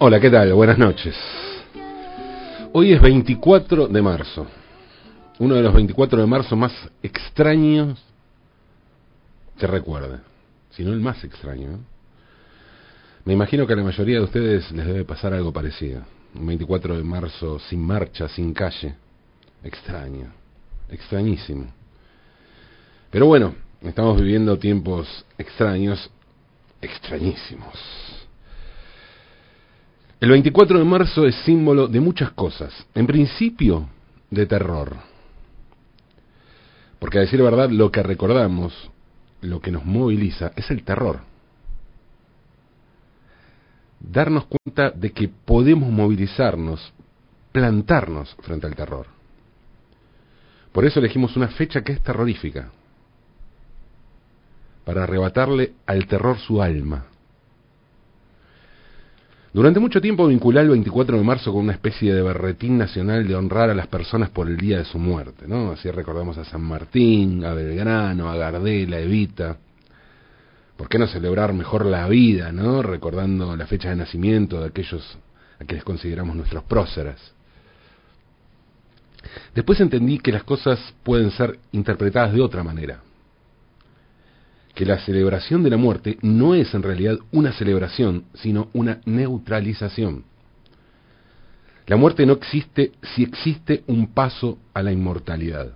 Hola, ¿qué tal? Buenas noches. Hoy es 24 de marzo. Uno de los 24 de marzo más extraños que recuerde. Si no el más extraño. Me imagino que a la mayoría de ustedes les debe pasar algo parecido. Un 24 de marzo sin marcha, sin calle. Extraño. Extrañísimo. Pero bueno, estamos viviendo tiempos extraños, extrañísimos. El 24 de marzo es símbolo de muchas cosas. En principio, de terror. Porque a decir verdad, lo que recordamos, lo que nos moviliza, es el terror. Darnos cuenta de que podemos movilizarnos, plantarnos frente al terror. Por eso elegimos una fecha que es terrorífica, para arrebatarle al terror su alma durante mucho tiempo vinculé el 24 de marzo con una especie de berretín nacional de honrar a las personas por el día de su muerte, ¿no? Así recordamos a San Martín, a Belgrano, a Gardel, a Evita. ¿Por qué no celebrar mejor la vida, ¿no? Recordando la fecha de nacimiento de aquellos a quienes consideramos nuestros próceres. Después entendí que las cosas pueden ser interpretadas de otra manera que la celebración de la muerte no es en realidad una celebración, sino una neutralización. La muerte no existe si existe un paso a la inmortalidad.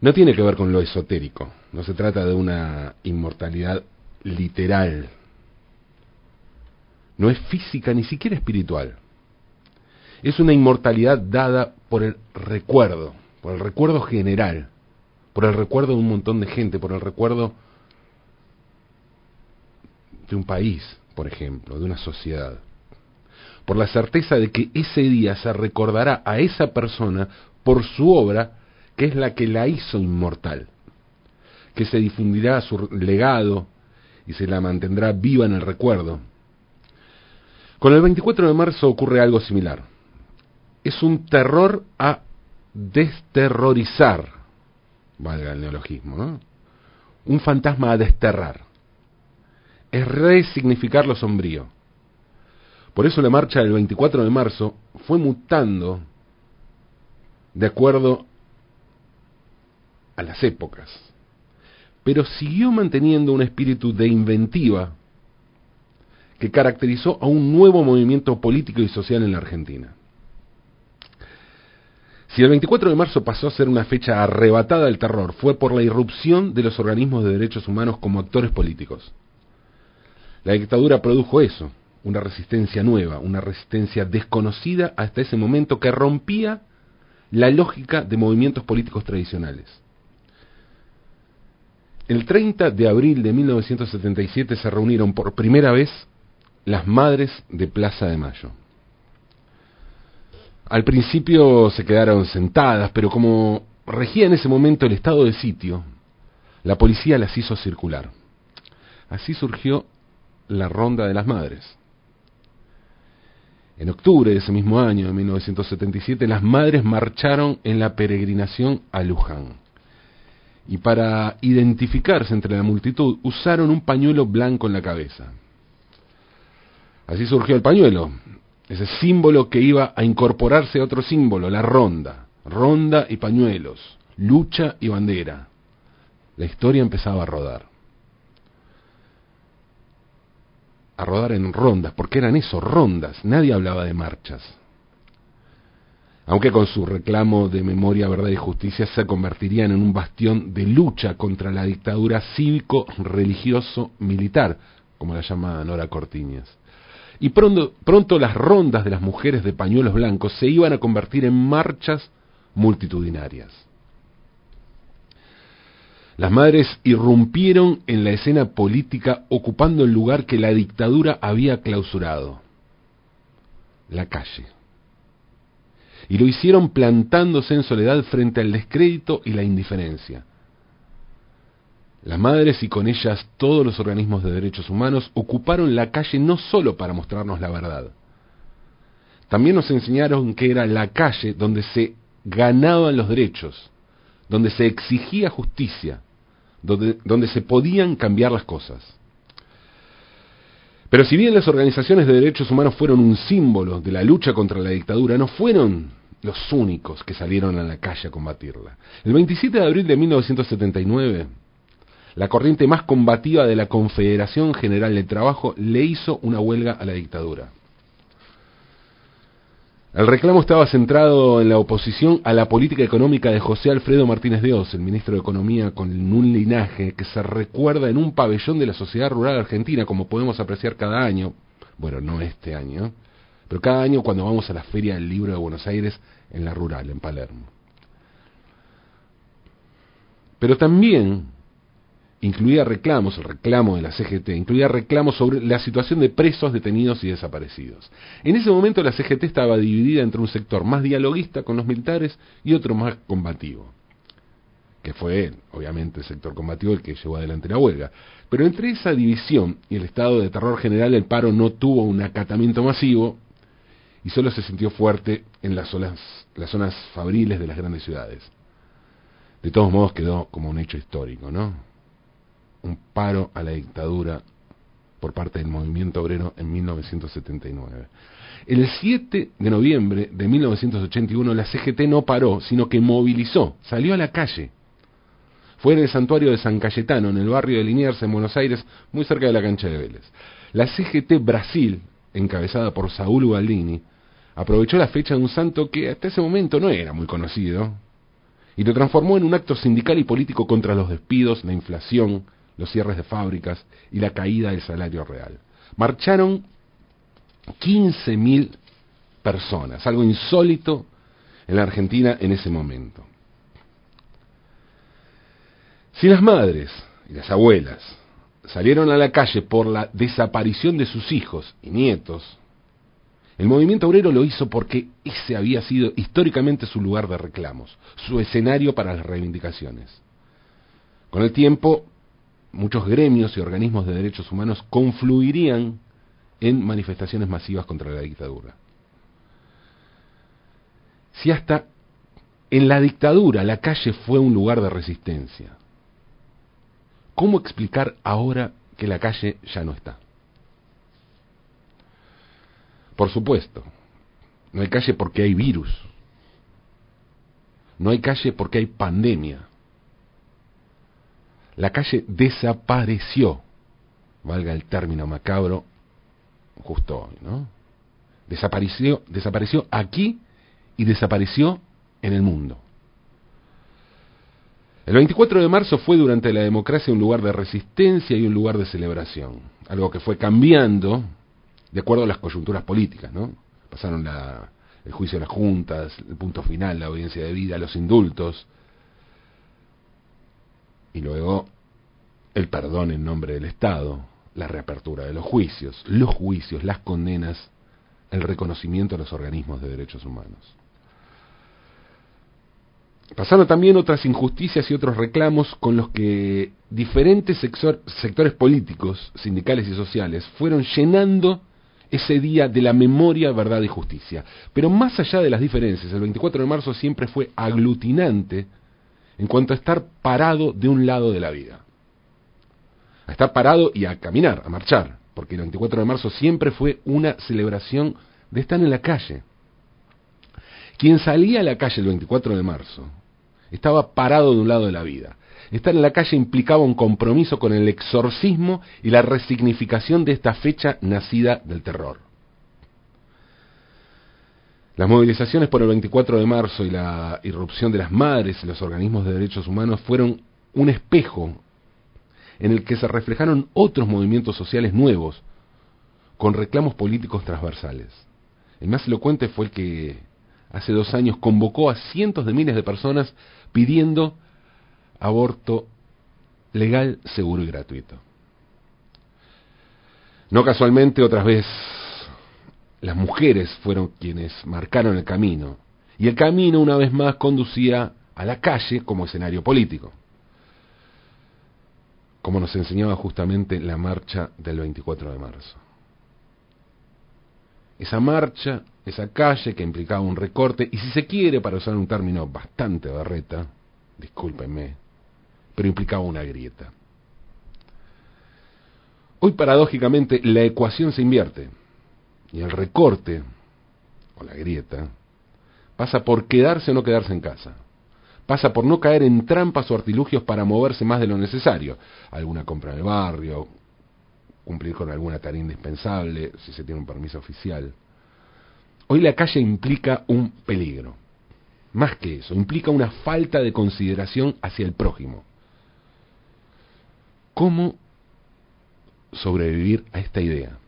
No tiene que ver con lo esotérico, no se trata de una inmortalidad literal. No es física ni siquiera espiritual. Es una inmortalidad dada por el recuerdo, por el recuerdo general por el recuerdo de un montón de gente, por el recuerdo de un país, por ejemplo, de una sociedad, por la certeza de que ese día se recordará a esa persona por su obra, que es la que la hizo inmortal, que se difundirá su legado y se la mantendrá viva en el recuerdo. Con el 24 de marzo ocurre algo similar. Es un terror a desterrorizar valga el neologismo, ¿no? Un fantasma a desterrar. Es resignificar lo sombrío. Por eso la marcha del 24 de marzo fue mutando de acuerdo a las épocas, pero siguió manteniendo un espíritu de inventiva que caracterizó a un nuevo movimiento político y social en la Argentina. Si el 24 de marzo pasó a ser una fecha arrebatada del terror, fue por la irrupción de los organismos de derechos humanos como actores políticos. La dictadura produjo eso, una resistencia nueva, una resistencia desconocida hasta ese momento que rompía la lógica de movimientos políticos tradicionales. El 30 de abril de 1977 se reunieron por primera vez las madres de Plaza de Mayo. Al principio se quedaron sentadas, pero como regía en ese momento el estado de sitio, la policía las hizo circular. Así surgió la Ronda de las Madres. En octubre de ese mismo año, de 1977, las madres marcharon en la peregrinación a Luján. Y para identificarse entre la multitud, usaron un pañuelo blanco en la cabeza. Así surgió el pañuelo, ese símbolo que iba a incorporarse a otro símbolo, la ronda, ronda y pañuelos, lucha y bandera. La historia empezaba a rodar. A rodar en rondas, porque eran eso, rondas, nadie hablaba de marchas. Aunque con su reclamo de memoria, verdad y justicia se convertirían en un bastión de lucha contra la dictadura cívico-religioso-militar, como la llama Nora Cortiñas y pronto, pronto las rondas de las mujeres de pañuelos blancos se iban a convertir en marchas multitudinarias. Las madres irrumpieron en la escena política ocupando el lugar que la dictadura había clausurado, la calle. Y lo hicieron plantándose en soledad frente al descrédito y la indiferencia. Las madres y con ellas todos los organismos de derechos humanos ocuparon la calle no solo para mostrarnos la verdad, también nos enseñaron que era la calle donde se ganaban los derechos, donde se exigía justicia, donde, donde se podían cambiar las cosas. Pero si bien las organizaciones de derechos humanos fueron un símbolo de la lucha contra la dictadura, no fueron los únicos que salieron a la calle a combatirla. El 27 de abril de 1979, la corriente más combativa de la Confederación General del Trabajo le hizo una huelga a la dictadura. El reclamo estaba centrado en la oposición a la política económica de José Alfredo Martínez de el ministro de Economía con un linaje que se recuerda en un pabellón de la sociedad rural argentina, como podemos apreciar cada año, bueno, no este año, pero cada año cuando vamos a la Feria del Libro de Buenos Aires en la rural, en Palermo. Pero también incluía reclamos, el reclamo de la CGT, incluía reclamos sobre la situación de presos, detenidos y desaparecidos. En ese momento la CGT estaba dividida entre un sector más dialoguista con los militares y otro más combativo, que fue obviamente el sector combativo el que llevó adelante la huelga. Pero entre esa división y el estado de terror general el paro no tuvo un acatamiento masivo y solo se sintió fuerte en las zonas, las zonas fabriles de las grandes ciudades. De todos modos quedó como un hecho histórico, ¿no? Un paro a la dictadura por parte del movimiento obrero en 1979. El 7 de noviembre de 1981 la CGT no paró, sino que movilizó, salió a la calle. Fue en el santuario de San Cayetano, en el barrio de Liniers, en Buenos Aires, muy cerca de la cancha de Vélez. La CGT Brasil, encabezada por Saúl Ubaldini, aprovechó la fecha de un santo que hasta ese momento no era muy conocido, y lo transformó en un acto sindical y político contra los despidos, la inflación, los cierres de fábricas y la caída del salario real. Marcharon 15.000 personas, algo insólito en la Argentina en ese momento. Si las madres y las abuelas salieron a la calle por la desaparición de sus hijos y nietos, el movimiento obrero lo hizo porque ese había sido históricamente su lugar de reclamos, su escenario para las reivindicaciones. Con el tiempo, muchos gremios y organismos de derechos humanos confluirían en manifestaciones masivas contra la dictadura. Si hasta en la dictadura la calle fue un lugar de resistencia, ¿cómo explicar ahora que la calle ya no está? Por supuesto, no hay calle porque hay virus, no hay calle porque hay pandemia, la calle desapareció, valga el término macabro, justo hoy, ¿no? Desapareció, desapareció aquí y desapareció en el mundo. El 24 de marzo fue durante la democracia un lugar de resistencia y un lugar de celebración, algo que fue cambiando de acuerdo a las coyunturas políticas, ¿no? Pasaron el juicio de las juntas, el punto final, la audiencia de vida, los indultos, y luego perdón en nombre del Estado, la reapertura de los juicios, los juicios, las condenas, el reconocimiento a los organismos de derechos humanos. Pasaron también otras injusticias y otros reclamos con los que diferentes sectores políticos, sindicales y sociales fueron llenando ese día de la memoria, verdad y justicia. Pero más allá de las diferencias, el 24 de marzo siempre fue aglutinante en cuanto a estar parado de un lado de la vida. A estar parado y a caminar, a marchar, porque el 24 de marzo siempre fue una celebración de estar en la calle. Quien salía a la calle el 24 de marzo estaba parado de un lado de la vida. Estar en la calle implicaba un compromiso con el exorcismo y la resignificación de esta fecha nacida del terror. Las movilizaciones por el 24 de marzo y la irrupción de las madres y los organismos de derechos humanos fueron un espejo en el que se reflejaron otros movimientos sociales nuevos, con reclamos políticos transversales. El más elocuente fue el que hace dos años convocó a cientos de miles de personas pidiendo aborto legal, seguro y gratuito. No casualmente, otras veces las mujeres fueron quienes marcaron el camino, y el camino una vez más conducía a la calle como escenario político, como nos enseñaba justamente la marcha del 24 de marzo. Esa marcha, esa calle que implicaba un recorte, y si se quiere, para usar un término bastante barreta, discúlpenme, pero implicaba una grieta. Hoy paradójicamente la ecuación se invierte y el recorte o la grieta pasa por quedarse o no quedarse en casa. Pasa por no caer en trampas o artilugios para moverse más de lo necesario. Alguna compra de barrio, cumplir con alguna tarea indispensable, si se tiene un permiso oficial. Hoy la calle implica un peligro. Más que eso, implica una falta de consideración hacia el prójimo. ¿Cómo sobrevivir a esta idea?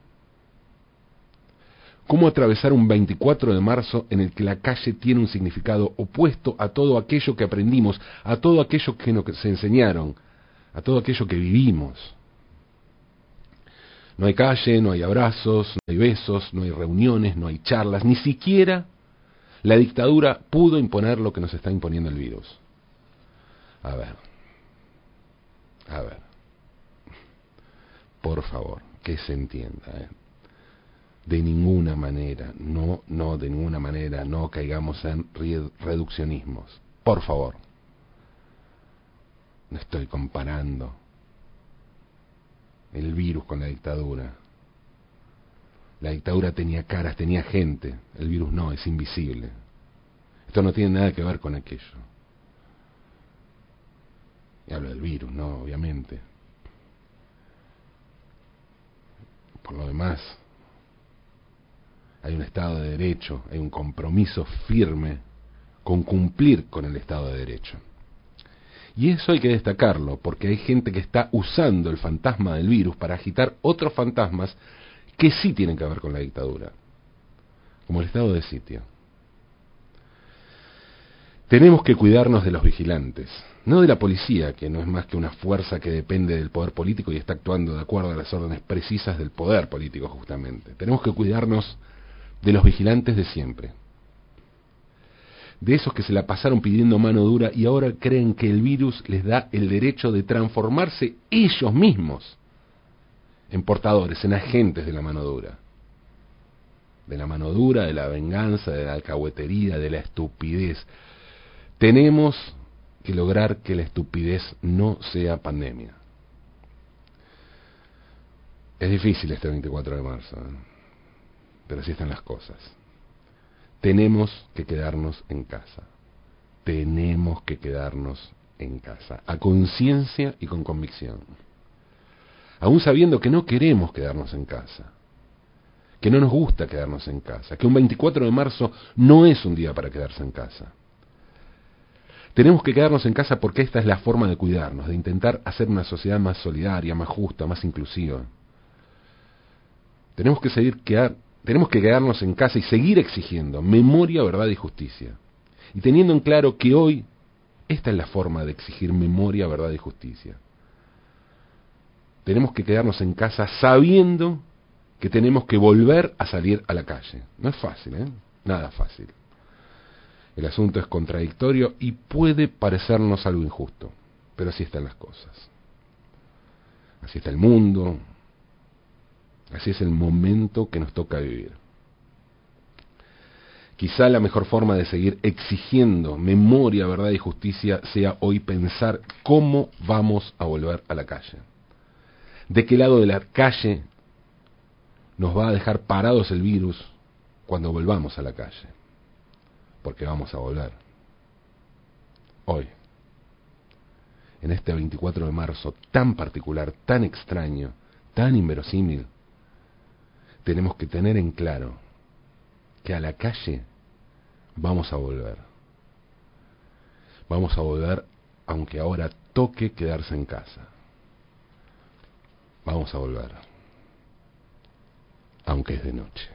¿Cómo atravesar un 24 de marzo en el que la calle tiene un significado opuesto a todo aquello que aprendimos, a todo aquello que nos enseñaron, a todo aquello que vivimos? No hay calle, no hay abrazos, no hay besos, no hay reuniones, no hay charlas, ni siquiera la dictadura pudo imponer lo que nos está imponiendo el virus. A ver, a ver, por favor, que se entienda. ¿eh? De ninguna manera, no, no, de ninguna manera, no caigamos en reduccionismos. Por favor. No estoy comparando el virus con la dictadura. La dictadura tenía caras, tenía gente, el virus no, es invisible. Esto no tiene nada que ver con aquello. Y hablo del virus, no, obviamente. Por lo demás, hay un Estado de Derecho, hay un compromiso firme con cumplir con el Estado de Derecho. Y eso hay que destacarlo, porque hay gente que está usando el fantasma del virus para agitar otros fantasmas que sí tienen que ver con la dictadura, como el estado de sitio. Tenemos que cuidarnos de los vigilantes, no de la policía, que no es más que una fuerza que depende del poder político y está actuando de acuerdo a las órdenes precisas del poder político justamente. Tenemos que cuidarnos de los vigilantes de siempre, de esos que se la pasaron pidiendo mano dura y ahora creen que el virus les da el derecho de transformarse ellos mismos en portadores, en agentes de la mano dura. De la mano dura, de la venganza, de la alcahuetería, de la estupidez. Tenemos que lograr que la estupidez no sea pandemia. Es difícil este 24 de marzo, ¿eh? Pero así están las cosas. Tenemos que quedarnos en casa. Tenemos que quedarnos en casa, a conciencia y con convicción. Aún sabiendo que no queremos quedarnos en casa, que no nos gusta quedarnos en casa, que un 24 de marzo no es un día para quedarse en casa. Tenemos que quedarnos en casa porque esta es la forma de cuidarnos, de intentar hacer una sociedad más solidaria, más justa, más inclusiva. Tenemos que seguir quedar, tenemos que quedarnos en casa y seguir exigiendo memoria, verdad y justicia. Y teniendo en claro que hoy esta es la forma de exigir memoria, verdad y justicia. Tenemos que quedarnos en casa sabiendo que tenemos que volver a salir a la calle. No es fácil, ¿eh? Nada fácil. El asunto es contradictorio y puede parecernos algo injusto, pero así están las cosas. Así está el mundo, Así es el momento que nos toca vivir. Quizá la mejor forma de seguir exigiendo memoria, verdad y justicia sea hoy pensar cómo vamos a volver a la calle. ¿De qué lado de la calle nos va a dejar parados el virus cuando volvamos a la calle? Porque vamos a volver. Hoy. En este 24 de marzo tan particular, tan extraño, tan inverosímil tenemos que tener en claro que a la calle vamos a volver. Vamos a volver aunque ahora toque quedarse en casa. Vamos a volver, aunque es de noche.